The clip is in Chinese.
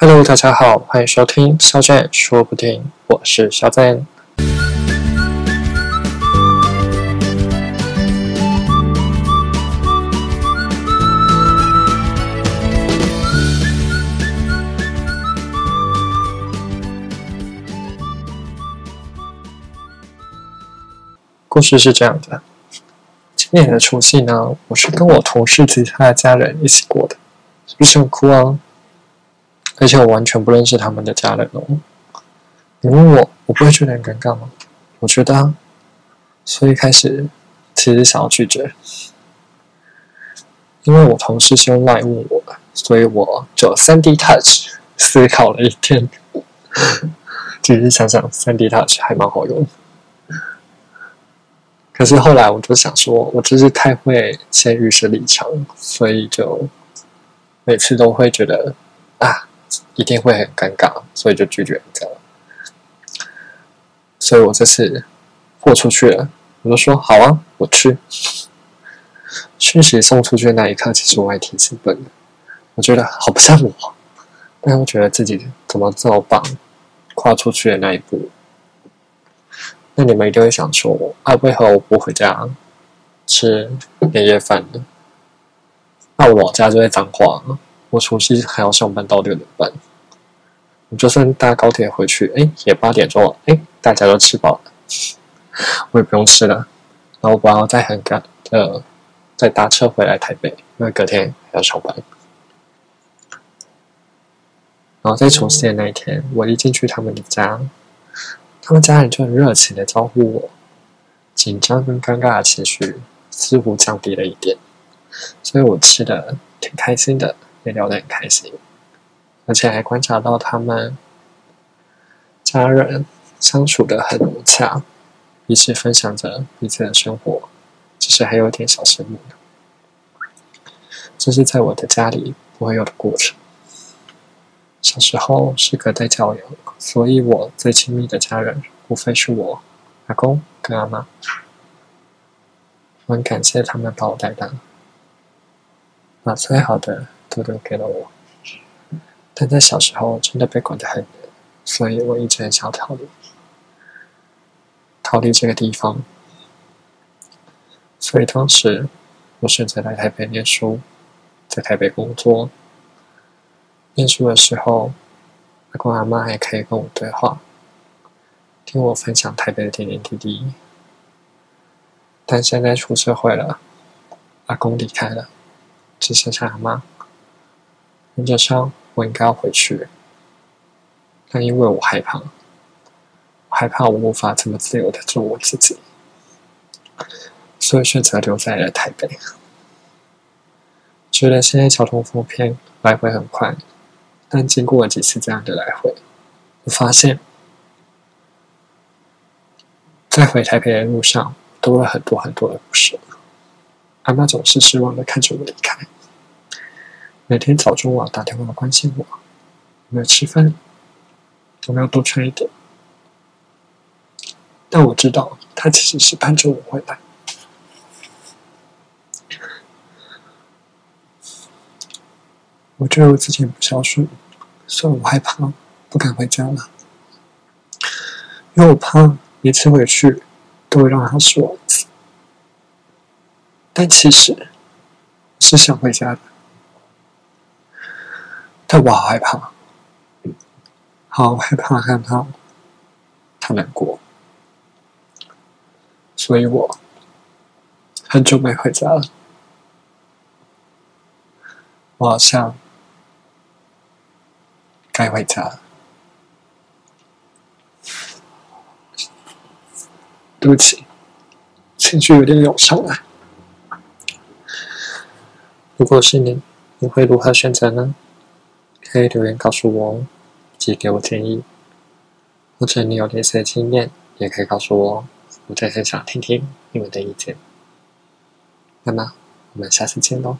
Hello，大家好，欢迎收听肖战说不定，我是肖战。故事是这样的，今年的除夕呢，我是跟我同事及他的家人一起过的，是不是很酷啊？而且我完全不认识他们的家人哦。你问我，我不会觉得很尴尬吗？我觉得。所以开始其实想要拒绝，因为我同事是用赖问我，所以我就三 D Touch 思考了一天。其实想想三 D Touch 还蛮好用，可是后来我就想说，我就是太会先预设立场，所以就每次都会觉得啊。一定会很尴尬，所以就拒绝人家了。所以我这次豁出去了，我就说好啊，我去。讯息送出去的那一刻，其实我还挺兴奋的。我觉得好不像我，但我觉得自己怎么这么棒，跨出去的那一步。那你们一定会想说，啊，为何我不回家吃年夜饭呢？那我家就在彰化。我除夕还要上班到六点半，我就算搭高铁回去，哎，也八点钟了，哎，大家都吃饱了，我也不用吃了，然后我要再很赶，呃，再搭车回来台北，因为隔天还要上班。然后在除夕的那一天，我一进去他们的家，他们家人就很热情的招呼我，紧张跟尴尬的情绪似乎降低了一点，所以我吃的挺开心的。聊得很开心，而且还观察到他们家人相处的很融洽，彼此分享着彼此的生活，只是还有点小羡慕这是在我的家里不会有的过程。小时候是隔代教养，所以我最亲密的家人无非是我阿公跟阿妈。我很感谢他们把我带大，把最好的。都留给了我，但在小时候真的被管得很严，所以我一直很想逃离，逃离这个地方。所以当时我选择来台北念书，在台北工作。念书的时候，阿公阿妈还可以跟我对话，听我分享台北的点点滴滴。但现在出社会了，阿公离开了，只剩下阿妈。原则上，我应该要回去，但因为我害怕，害怕我无法这么自由的做我自己，所以选择留在了台北。觉得现在交通方便，来回很快，但经过了几次这样的来回，我发现，在回台北的路上多了很多很多的不舍。阿妈总是失望的看着我离开。每天早中晚打电话关心我，有没有吃饭，有没有多穿一点。但我知道，他其实是盼着我回来。我觉得我自己不孝顺，所以我害怕，不敢回家了。因为我怕每次回去都会让他失望。但其实是想回家的。但我好害怕，好害怕看他他难过，所以我很久没回家了。我好像该回家了。对不起，情绪有点涌上来。如果是你，你会如何选择呢？可以留言告诉我，及给我建议，或者你有类似的经验，也可以告诉我，我再很想听听你们的意见。那么，我们下次见喽。